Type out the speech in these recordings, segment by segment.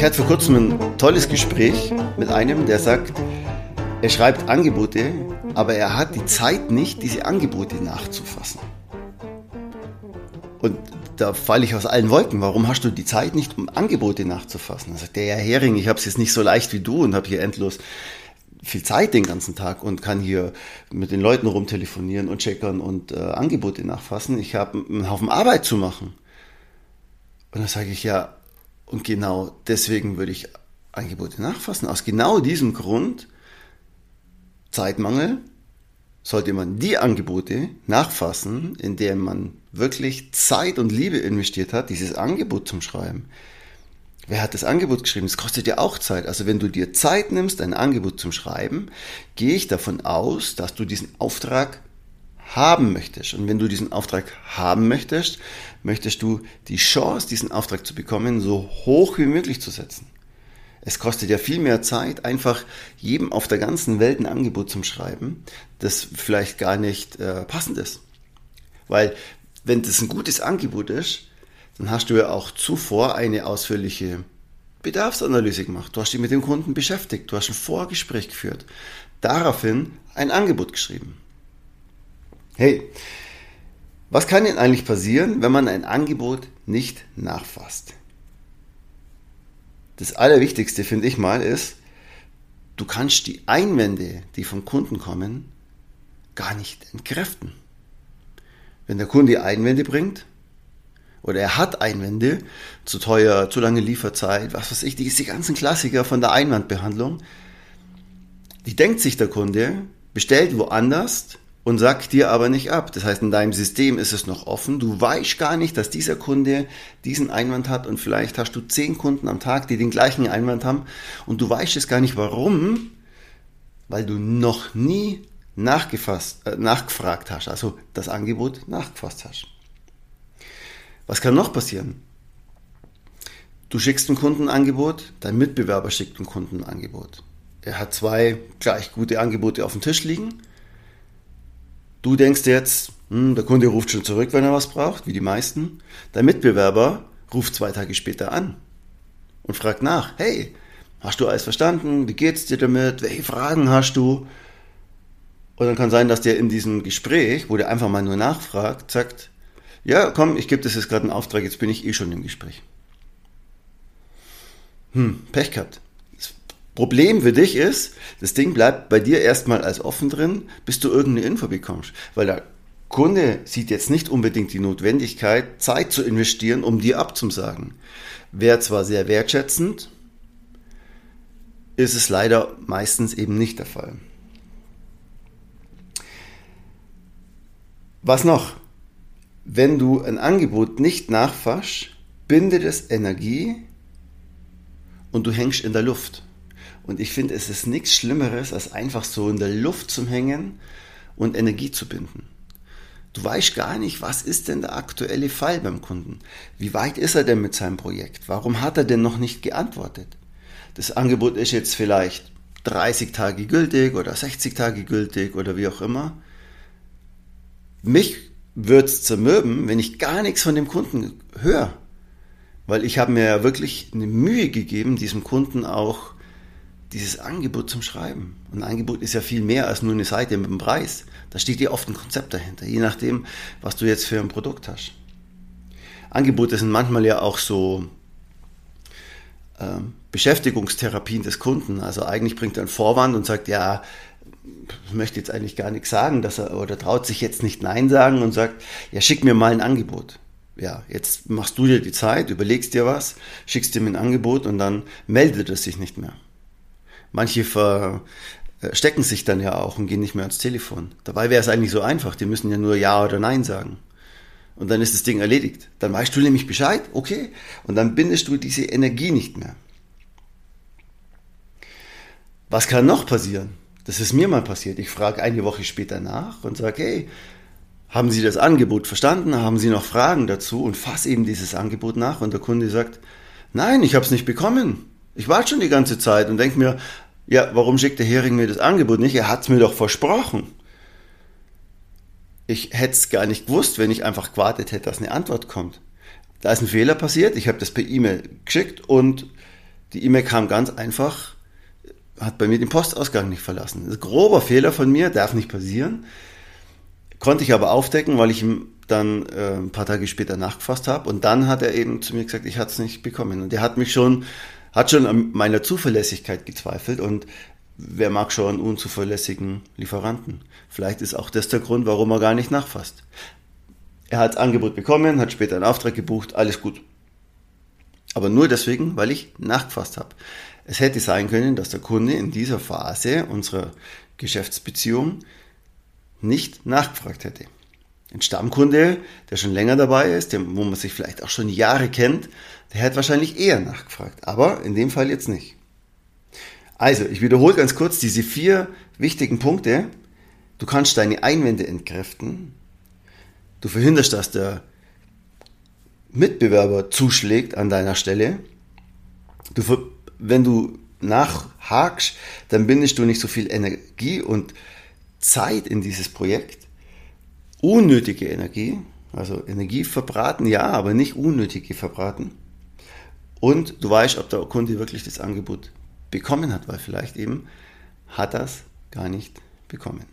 Ich hatte vor kurzem ein tolles Gespräch mit einem, der sagt, er schreibt Angebote, aber er hat die Zeit nicht, diese Angebote nachzufassen. Und da falle ich aus allen Wolken. Warum hast du die Zeit nicht, um Angebote nachzufassen? Da sagt der Herr Hering, ich habe es jetzt nicht so leicht wie du und habe hier endlos viel Zeit den ganzen Tag und kann hier mit den Leuten rumtelefonieren und checkern und äh, Angebote nachfassen. Ich habe einen Haufen Arbeit zu machen. Und dann sage ich ja, und genau deswegen würde ich Angebote nachfassen. Aus genau diesem Grund, Zeitmangel, sollte man die Angebote nachfassen, in denen man wirklich Zeit und Liebe investiert hat, dieses Angebot zum Schreiben. Wer hat das Angebot geschrieben? Das kostet ja auch Zeit. Also wenn du dir Zeit nimmst, ein Angebot zum Schreiben, gehe ich davon aus, dass du diesen Auftrag haben möchtest. Und wenn du diesen Auftrag haben möchtest, möchtest du die Chance, diesen Auftrag zu bekommen, so hoch wie möglich zu setzen. Es kostet ja viel mehr Zeit, einfach jedem auf der ganzen Welt ein Angebot zum Schreiben, das vielleicht gar nicht äh, passend ist. Weil wenn das ein gutes Angebot ist, dann hast du ja auch zuvor eine ausführliche Bedarfsanalyse gemacht. Du hast dich mit dem Kunden beschäftigt, du hast ein Vorgespräch geführt, daraufhin ein Angebot geschrieben. Hey, was kann denn eigentlich passieren, wenn man ein Angebot nicht nachfasst? Das Allerwichtigste, finde ich mal, ist, du kannst die Einwände, die vom Kunden kommen, gar nicht entkräften. Wenn der Kunde Einwände bringt, oder er hat Einwände, zu teuer, zu lange Lieferzeit, was weiß ich, die, die ganzen Klassiker von der Einwandbehandlung, die denkt sich der Kunde, bestellt woanders und sagt dir aber nicht ab. Das heißt, in deinem System ist es noch offen. Du weißt gar nicht, dass dieser Kunde diesen Einwand hat und vielleicht hast du zehn Kunden am Tag, die den gleichen Einwand haben und du weißt es gar nicht warum, weil du noch nie nachgefasst, äh, nachgefragt hast, also das Angebot nachgefasst hast. Was kann noch passieren? Du schickst ein Kundenangebot, dein Mitbewerber schickt ein Kundenangebot. Er hat zwei gleich gute Angebote auf dem Tisch liegen Du denkst jetzt, hm, der Kunde ruft schon zurück, wenn er was braucht, wie die meisten. Dein Mitbewerber ruft zwei Tage später an und fragt nach, hey, hast du alles verstanden? Wie geht's dir damit? Welche Fragen hast du? Und dann kann sein, dass der in diesem Gespräch, wo der einfach mal nur nachfragt, sagt, ja, komm, ich gebe das jetzt gerade einen Auftrag, jetzt bin ich eh schon im Gespräch. Hm, Pech gehabt. Problem für dich ist, das Ding bleibt bei dir erstmal als offen drin, bis du irgendeine Info bekommst. Weil der Kunde sieht jetzt nicht unbedingt die Notwendigkeit, Zeit zu investieren, um dir abzusagen. Wäre zwar sehr wertschätzend, ist es leider meistens eben nicht der Fall. Was noch? Wenn du ein Angebot nicht nachfasst, bindet es Energie und du hängst in der Luft. Und ich finde, es ist nichts Schlimmeres, als einfach so in der Luft zu hängen und Energie zu binden. Du weißt gar nicht, was ist denn der aktuelle Fall beim Kunden? Wie weit ist er denn mit seinem Projekt? Warum hat er denn noch nicht geantwortet? Das Angebot ist jetzt vielleicht 30 Tage gültig oder 60 Tage gültig oder wie auch immer. Mich wird es zermürben, wenn ich gar nichts von dem Kunden höre. Weil ich habe mir ja wirklich eine Mühe gegeben, diesem Kunden auch dieses Angebot zum Schreiben. Und ein Angebot ist ja viel mehr als nur eine Seite mit dem Preis. Da steht ja oft ein Konzept dahinter, je nachdem, was du jetzt für ein Produkt hast. Angebote sind manchmal ja auch so äh, Beschäftigungstherapien des Kunden. Also eigentlich bringt er einen Vorwand und sagt, ja, möchte jetzt eigentlich gar nichts sagen, dass er oder traut sich jetzt nicht Nein sagen und sagt, ja, schick mir mal ein Angebot. Ja, jetzt machst du dir die Zeit, überlegst dir was, schickst ihm ein Angebot und dann meldet er sich nicht mehr. Manche verstecken sich dann ja auch und gehen nicht mehr ans Telefon. Dabei wäre es eigentlich so einfach, die müssen ja nur Ja oder Nein sagen. Und dann ist das Ding erledigt. Dann weißt du nämlich Bescheid, okay, und dann bindest du diese Energie nicht mehr. Was kann noch passieren? Das ist mir mal passiert. Ich frage eine Woche später nach und sage, hey, haben Sie das Angebot verstanden? Haben Sie noch Fragen dazu? Und fasse eben dieses Angebot nach und der Kunde sagt, nein, ich habe es nicht bekommen. Ich warte schon die ganze Zeit und denke mir, ja, warum schickt der Hering mir das Angebot nicht? Er hat es mir doch versprochen. Ich hätte es gar nicht gewusst, wenn ich einfach gewartet hätte, dass eine Antwort kommt. Da ist ein Fehler passiert, ich habe das per E-Mail geschickt und die E-Mail kam ganz einfach, hat bei mir den Postausgang nicht verlassen. Das ist ein grober Fehler von mir, darf nicht passieren. Konnte ich aber aufdecken, weil ich ihm dann äh, ein paar Tage später nachgefasst habe und dann hat er eben zu mir gesagt, ich hatte es nicht bekommen. Und er hat mich schon hat schon an meiner Zuverlässigkeit gezweifelt und wer mag schon unzuverlässigen Lieferanten? Vielleicht ist auch das der Grund, warum er gar nicht nachfasst. Er hat Angebot bekommen, hat später einen Auftrag gebucht, alles gut. Aber nur deswegen, weil ich nachgefasst habe. Es hätte sein können, dass der Kunde in dieser Phase unserer Geschäftsbeziehung nicht nachgefragt hätte. Ein Stammkunde, der schon länger dabei ist, wo man sich vielleicht auch schon Jahre kennt, der hat wahrscheinlich eher nachgefragt. Aber in dem Fall jetzt nicht. Also, ich wiederhole ganz kurz diese vier wichtigen Punkte. Du kannst deine Einwände entkräften. Du verhinderst, dass der Mitbewerber zuschlägt an deiner Stelle. Du, wenn du nachhakst, dann bindest du nicht so viel Energie und Zeit in dieses Projekt unnötige Energie, also Energie verbraten, ja, aber nicht unnötige verbraten. Und du weißt, ob der Kunde wirklich das Angebot bekommen hat, weil vielleicht eben hat das gar nicht bekommen.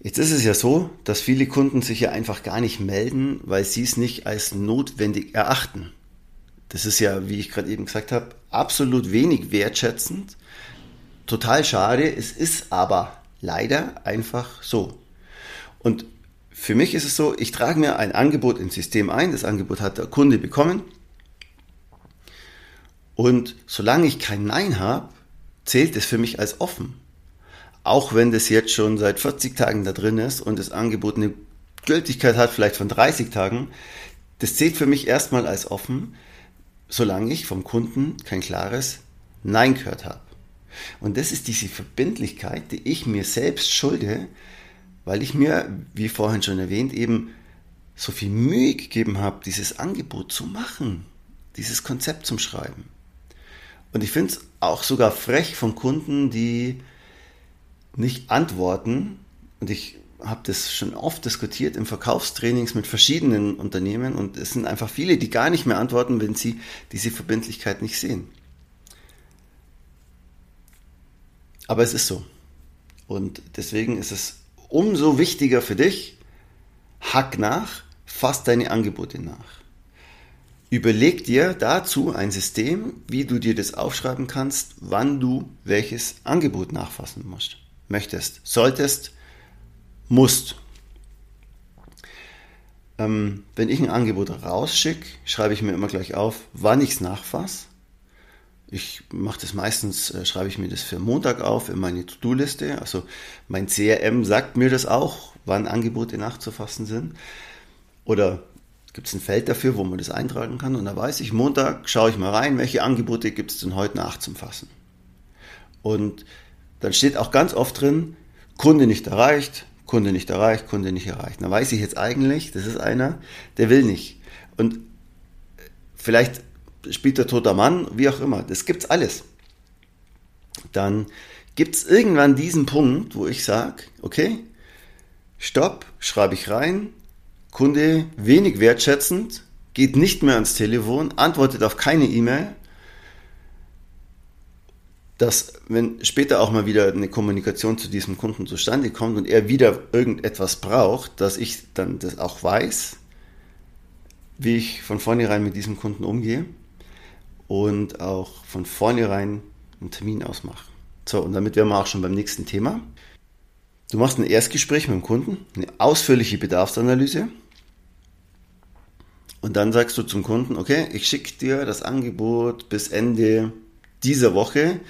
Jetzt ist es ja so, dass viele Kunden sich ja einfach gar nicht melden, weil sie es nicht als notwendig erachten. Das ist ja, wie ich gerade eben gesagt habe, absolut wenig wertschätzend. Total schade. Es ist aber leider einfach so. Und für mich ist es so, ich trage mir ein Angebot ins System ein, das Angebot hat der Kunde bekommen. Und solange ich kein Nein habe, zählt es für mich als offen. Auch wenn das jetzt schon seit 40 Tagen da drin ist und das Angebot eine Gültigkeit hat, vielleicht von 30 Tagen, das zählt für mich erstmal als offen, solange ich vom Kunden kein klares Nein gehört habe. Und das ist diese Verbindlichkeit, die ich mir selbst schulde, weil ich mir, wie vorhin schon erwähnt, eben so viel Mühe gegeben habe, dieses Angebot zu machen, dieses Konzept zum Schreiben. Und ich finde es auch sogar frech von Kunden, die nicht antworten. Und ich habe das schon oft diskutiert im Verkaufstrainings mit verschiedenen Unternehmen und es sind einfach viele, die gar nicht mehr antworten, wenn sie diese Verbindlichkeit nicht sehen. Aber es ist so. Und deswegen ist es umso wichtiger für dich, hack nach, fass deine Angebote nach. Überleg dir dazu ein System, wie du dir das aufschreiben kannst, wann du welches Angebot nachfassen musst, möchtest, solltest, musst. Ähm, wenn ich ein Angebot rausschicke, schreibe ich mir immer gleich auf, wann ich es nachfasse ich mache das meistens, äh, schreibe ich mir das für Montag auf in meine To-Do-Liste. Also mein CRM sagt mir das auch, wann Angebote nachzufassen sind. Oder gibt es ein Feld dafür, wo man das eintragen kann. Und da weiß ich, Montag schaue ich mal rein, welche Angebote gibt es denn heute nach zum Fassen. Und dann steht auch ganz oft drin, Kunde nicht erreicht, Kunde nicht erreicht, Kunde nicht erreicht. Da weiß ich jetzt eigentlich, das ist einer, der will nicht. Und vielleicht spielt der toter Mann, wie auch immer. Das gibt's alles. Dann gibt's irgendwann diesen Punkt, wo ich sage, okay, stopp, schreibe ich rein, Kunde wenig wertschätzend, geht nicht mehr ans Telefon, antwortet auf keine E-Mail dass wenn später auch mal wieder eine Kommunikation zu diesem Kunden zustande kommt und er wieder irgendetwas braucht, dass ich dann das auch weiß, wie ich von vornherein mit diesem Kunden umgehe und auch von vornherein einen Termin ausmache. So, und damit wären wir auch schon beim nächsten Thema. Du machst ein Erstgespräch mit dem Kunden, eine ausführliche Bedarfsanalyse und dann sagst du zum Kunden, okay, ich schicke dir das Angebot bis Ende dieser Woche.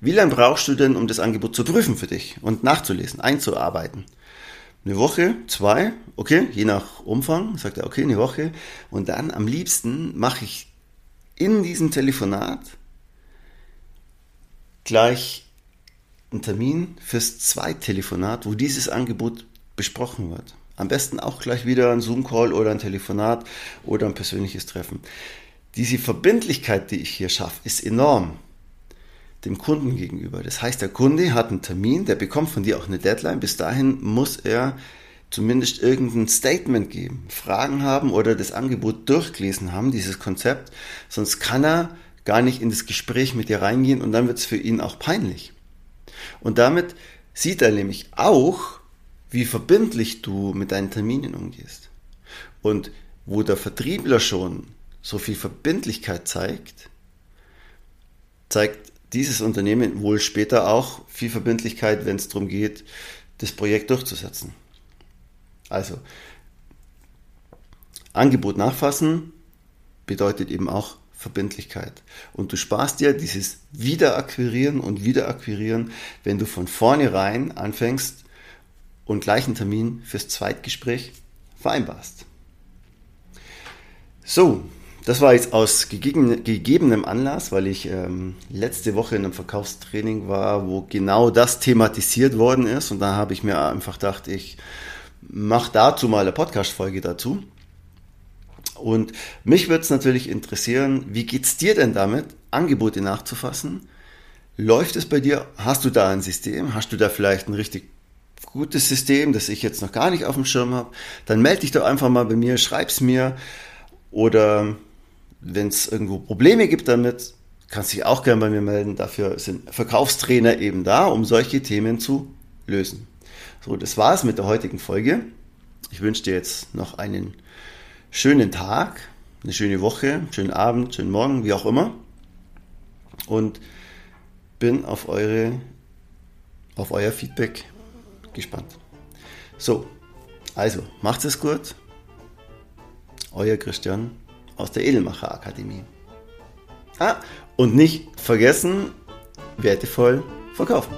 Wie lange brauchst du denn, um das Angebot zu prüfen für dich und nachzulesen, einzuarbeiten? Eine Woche, zwei, okay, je nach Umfang, sagt er, okay, eine Woche. Und dann am liebsten mache ich in diesem Telefonat gleich einen Termin fürs Zweittelefonat, wo dieses Angebot besprochen wird. Am besten auch gleich wieder ein Zoom-Call oder ein Telefonat oder ein persönliches Treffen. Diese Verbindlichkeit, die ich hier schaffe, ist enorm dem Kunden gegenüber. Das heißt, der Kunde hat einen Termin, der bekommt von dir auch eine Deadline. Bis dahin muss er zumindest irgendein Statement geben, Fragen haben oder das Angebot durchgelesen haben, dieses Konzept. Sonst kann er gar nicht in das Gespräch mit dir reingehen und dann wird es für ihn auch peinlich. Und damit sieht er nämlich auch, wie verbindlich du mit deinen Terminen umgehst. Und wo der Vertriebler schon so viel Verbindlichkeit zeigt, zeigt dieses Unternehmen wohl später auch viel Verbindlichkeit, wenn es darum geht, das Projekt durchzusetzen. Also, Angebot nachfassen bedeutet eben auch Verbindlichkeit. Und du sparst dir dieses Wiederakquirieren und Wiederakquirieren, wenn du von vornherein anfängst und gleich einen Termin fürs Zweitgespräch vereinbarst. So, das war jetzt aus gegebenem Anlass, weil ich ähm, letzte Woche in einem Verkaufstraining war, wo genau das thematisiert worden ist. Und da habe ich mir einfach gedacht, ich mache dazu mal eine Podcast-Folge dazu. Und mich würde es natürlich interessieren, wie geht es dir denn damit, Angebote nachzufassen? Läuft es bei dir? Hast du da ein System? Hast du da vielleicht ein richtig gutes System, das ich jetzt noch gar nicht auf dem Schirm habe? Dann melde dich doch einfach mal bei mir, schreib es mir oder wenn es irgendwo Probleme gibt damit, kannst dich auch gerne bei mir melden. Dafür sind Verkaufstrainer eben da, um solche Themen zu lösen. So, das war es mit der heutigen Folge. Ich wünsche dir jetzt noch einen schönen Tag, eine schöne Woche, schönen Abend, schönen Morgen, wie auch immer. Und bin auf eure, auf euer Feedback gespannt. So, also macht es gut. Euer Christian aus der Edelmacher Akademie. Ah, und nicht vergessen, wertevoll verkaufen.